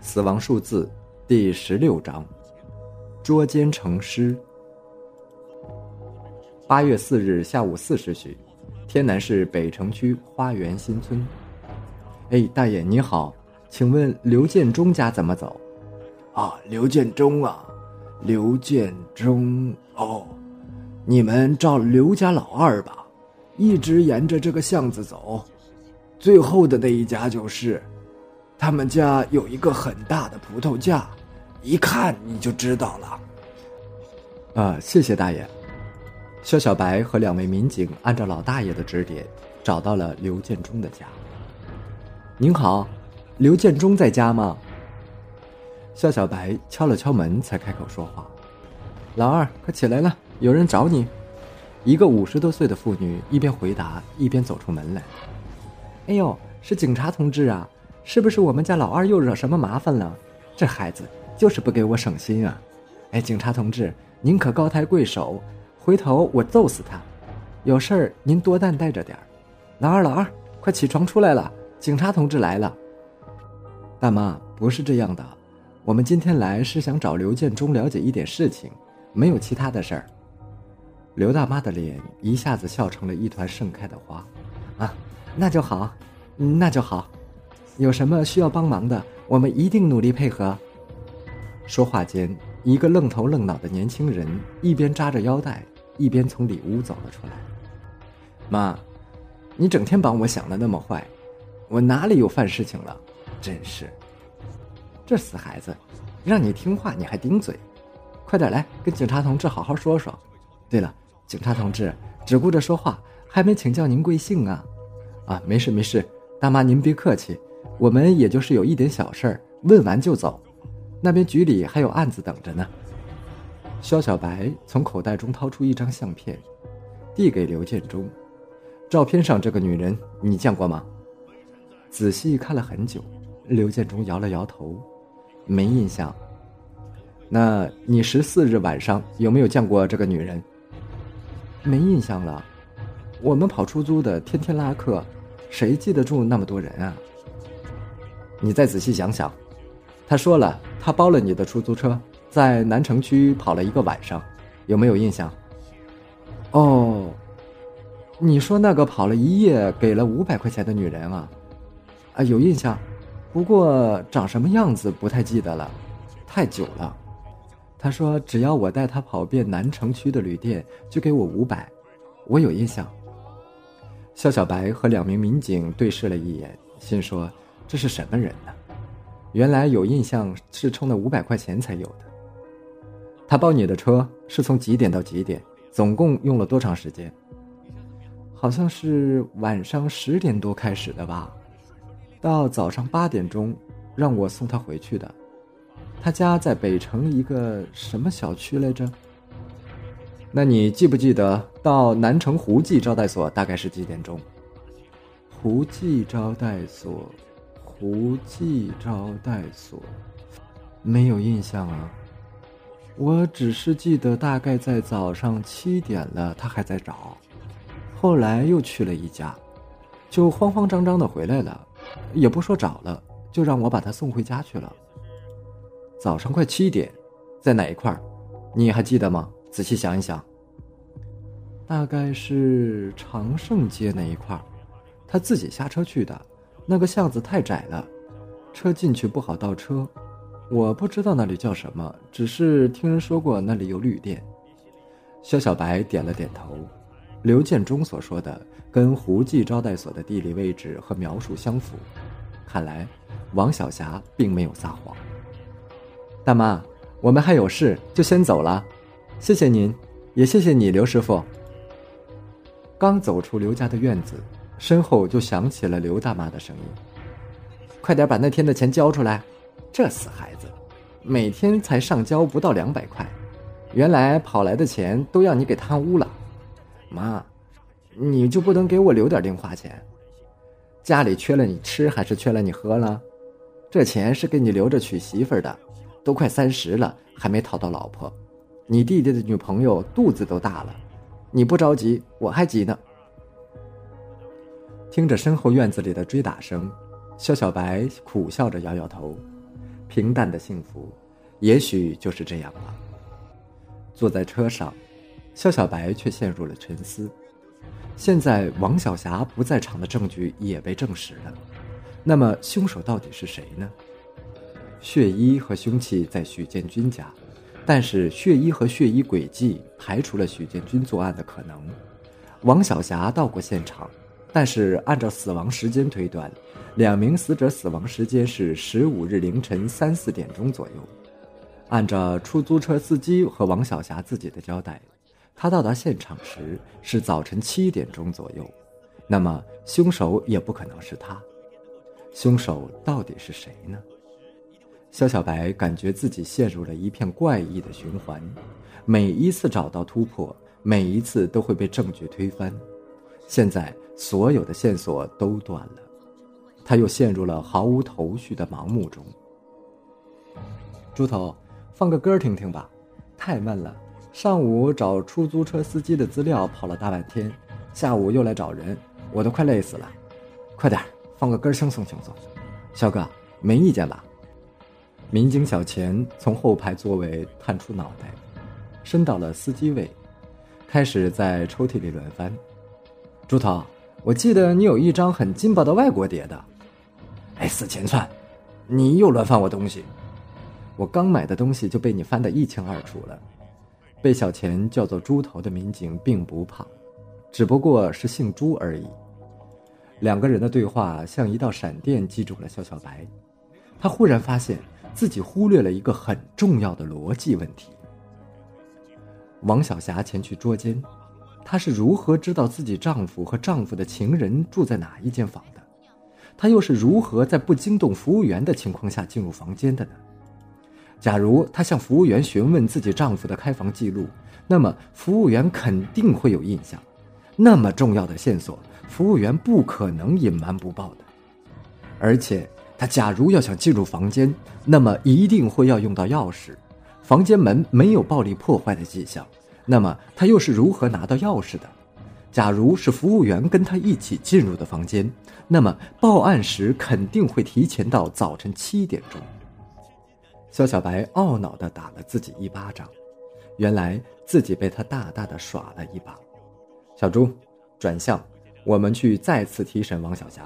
死亡数字第十六章：捉奸成尸。八月四日下午四时许，天南市北城区花园新村。哎，大爷你好，请问刘建中家怎么走？啊，刘建中啊，刘建中哦，你们照刘家老二吧，一直沿着这个巷子走，最后的那一家就是。他们家有一个很大的葡萄架，一看你就知道了。啊，谢谢大爷。肖小白和两位民警按照老大爷的指点，找到了刘建中的家。您好，刘建中在家吗？肖小白敲了敲门，才开口说话：“老二，快起来了，有人找你。”一个五十多岁的妇女一边回答，一边走出门来。“哎呦，是警察同志啊！”是不是我们家老二又惹什么麻烦了？这孩子就是不给我省心啊！哎，警察同志，您可高抬贵手，回头我揍死他！有事儿您多担待着点儿。老二，老二，快起床出来了，警察同志来了。大妈，不是这样的，我们今天来是想找刘建中了解一点事情，没有其他的事儿。刘大妈的脸一下子笑成了一团盛开的花。啊，那就好，那就好。有什么需要帮忙的，我们一定努力配合。说话间，一个愣头愣脑的年轻人一边扎着腰带，一边从里屋走了出来。妈，你整天把我想的那么坏，我哪里有犯事情了？真是，这死孩子，让你听话你还顶嘴，快点来跟警察同志好好说说。对了，警察同志只顾着说话，还没请教您贵姓啊？啊，没事没事，大妈您别客气。我们也就是有一点小事儿，问完就走。那边局里还有案子等着呢。肖小白从口袋中掏出一张相片，递给刘建中。照片上这个女人你见过吗？仔细看了很久，刘建中摇了摇头，没印象。那你十四日晚上有没有见过这个女人？没印象了。我们跑出租的，天天拉客，谁记得住那么多人啊？你再仔细想想，他说了，他包了你的出租车，在南城区跑了一个晚上，有没有印象？哦，你说那个跑了一夜给了五百块钱的女人啊？啊，有印象，不过长什么样子不太记得了，太久了。他说只要我带他跑遍南城区的旅店，就给我五百，我有印象。肖小白和两名民警对视了一眼，心说。这是什么人呢？原来有印象是充了五百块钱才有的。他包你的车是从几点到几点？总共用了多长时间？好像是晚上十点多开始的吧，到早上八点钟，让我送他回去的。他家在北城一个什么小区来着？那你记不记得到南城胡记招待所大概是几点钟？胡记招待所。胡记招待所，没有印象啊。我只是记得大概在早上七点了，他还在找，后来又去了一家，就慌慌张张的回来了，也不说找了，就让我把他送回家去了。早上快七点，在哪一块？你还记得吗？仔细想一想。大概是长盛街那一块，他自己下车去的。那个巷子太窄了，车进去不好倒车。我不知道那里叫什么，只是听人说过那里有旅店。肖小白点了点头。刘建中所说的跟胡记招待所的地理位置和描述相符，看来王小霞并没有撒谎。大妈，我们还有事，就先走了。谢谢您，也谢谢你，刘师傅。刚走出刘家的院子。身后就响起了刘大妈的声音：“快点把那天的钱交出来！这死孩子，每天才上交不到两百块，原来跑来的钱都让你给贪污了。妈，你就不能给我留点零花钱？家里缺了你吃还是缺了你喝了？这钱是给你留着娶媳妇的，都快三十了还没讨到老婆，你弟弟的女朋友肚子都大了，你不着急，我还急呢。”听着身后院子里的追打声，肖小白苦笑着摇摇头，平淡的幸福，也许就是这样吧。坐在车上，肖小白却陷入了沉思。现在王小霞不在场的证据也被证实了，那么凶手到底是谁呢？血衣和凶器在许建军家，但是血衣和血衣轨迹排除了许建军作案的可能。王小霞到过现场，但是按照死亡时间推断，两名死者死亡时间是十五日凌晨三四点钟左右。按照出租车司机和王小霞自己的交代。他到达现场时是早晨七点钟左右，那么凶手也不可能是他。凶手到底是谁呢？肖小白感觉自己陷入了一片怪异的循环，每一次找到突破，每一次都会被证据推翻。现在所有的线索都断了，他又陷入了毫无头绪的盲目中。猪头，放个歌听听吧，太闷了。上午找出租车司机的资料跑了大半天，下午又来找人，我都快累死了。快点放个歌轻松轻松。肖哥，没意见吧？民警小钱从后排座位探出脑袋，伸到了司机位，开始在抽屉里乱翻。猪头，我记得你有一张很劲爆的外国碟的。哎，死钱串，你又乱翻我东西。我刚买的东西就被你翻得一清二楚了。被小钱叫做“猪头”的民警并不胖，只不过是姓朱而已。两个人的对话像一道闪电击中了肖小白，他忽然发现自己忽略了一个很重要的逻辑问题：王小霞前去捉奸，她是如何知道自己丈夫和丈夫的情人住在哪一间房的？她又是如何在不惊动服务员的情况下进入房间的呢？假如她向服务员询问自己丈夫的开房记录，那么服务员肯定会有印象。那么重要的线索，服务员不可能隐瞒不报的。而且，她假如要想进入房间，那么一定会要用到钥匙。房间门没有暴力破坏的迹象，那么他又是如何拿到钥匙的？假如是服务员跟他一起进入的房间，那么报案时肯定会提前到早晨七点钟。肖小白懊恼地打了自己一巴掌，原来自己被他大大的耍了一把。小朱，转向，我们去再次提审王小霞。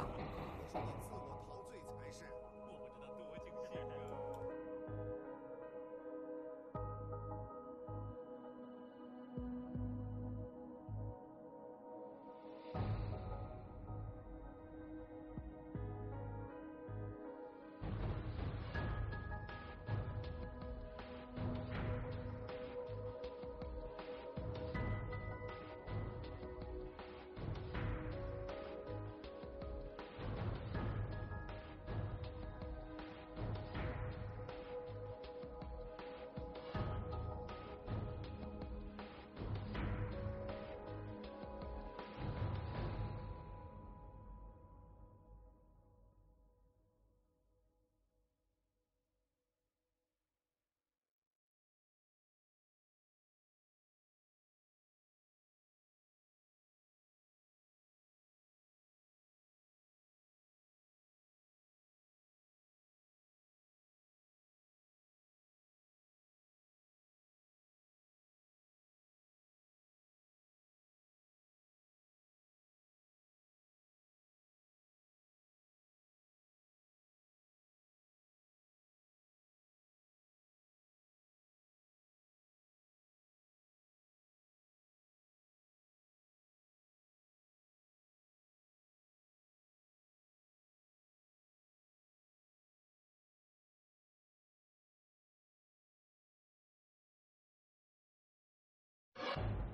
you